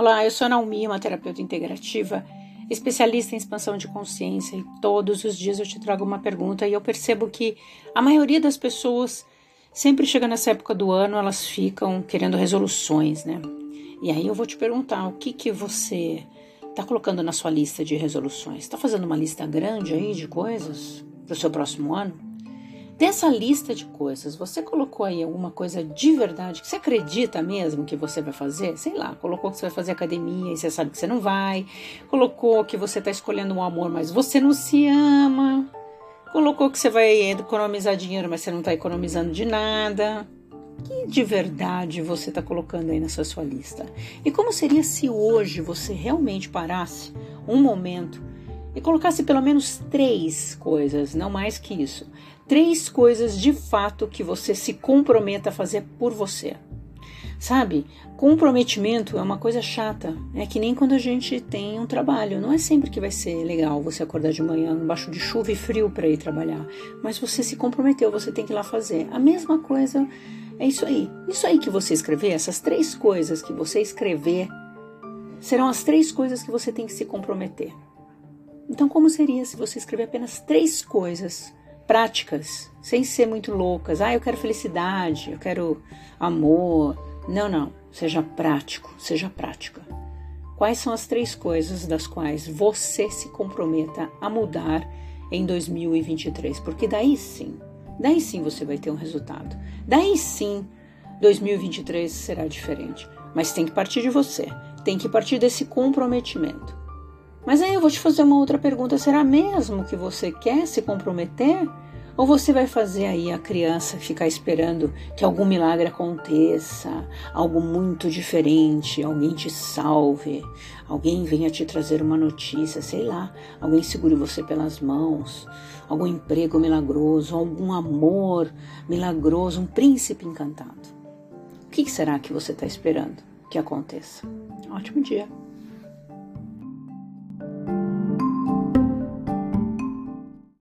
Olá, eu sou a Naomi, uma terapeuta integrativa, especialista em expansão de consciência e todos os dias eu te trago uma pergunta e eu percebo que a maioria das pessoas sempre chega nessa época do ano, elas ficam querendo resoluções, né? E aí eu vou te perguntar, o que que você está colocando na sua lista de resoluções? Está fazendo uma lista grande aí de coisas para o seu próximo ano? Dessa lista de coisas, você colocou aí alguma coisa de verdade que você acredita mesmo que você vai fazer? Sei lá, colocou que você vai fazer academia e você sabe que você não vai. Colocou que você está escolhendo um amor, mas você não se ama. Colocou que você vai economizar dinheiro, mas você não está economizando de nada. Que de verdade você está colocando aí nessa sua lista? E como seria se hoje você realmente parasse um momento e colocasse pelo menos três coisas, não mais que isso. Três coisas de fato que você se comprometa a fazer por você. Sabe, comprometimento é uma coisa chata. É que nem quando a gente tem um trabalho. Não é sempre que vai ser legal você acordar de manhã embaixo de chuva e frio para ir trabalhar. Mas você se comprometeu, você tem que ir lá fazer. A mesma coisa é isso aí. Isso aí que você escrever, essas três coisas que você escrever, serão as três coisas que você tem que se comprometer. Então, como seria se você escrever apenas três coisas práticas, sem ser muito loucas? Ah, eu quero felicidade, eu quero amor. Não, não. Seja prático, seja prática. Quais são as três coisas das quais você se comprometa a mudar em 2023? Porque daí sim, daí sim você vai ter um resultado. Daí sim, 2023 será diferente. Mas tem que partir de você, tem que partir desse comprometimento. Mas aí eu vou te fazer uma outra pergunta: será mesmo que você quer se comprometer? Ou você vai fazer aí a criança ficar esperando que algum milagre aconteça, algo muito diferente, alguém te salve, alguém venha te trazer uma notícia, sei lá, alguém segure você pelas mãos, algum emprego milagroso, algum amor milagroso, um príncipe encantado? O que será que você está esperando que aconteça? Ótimo dia!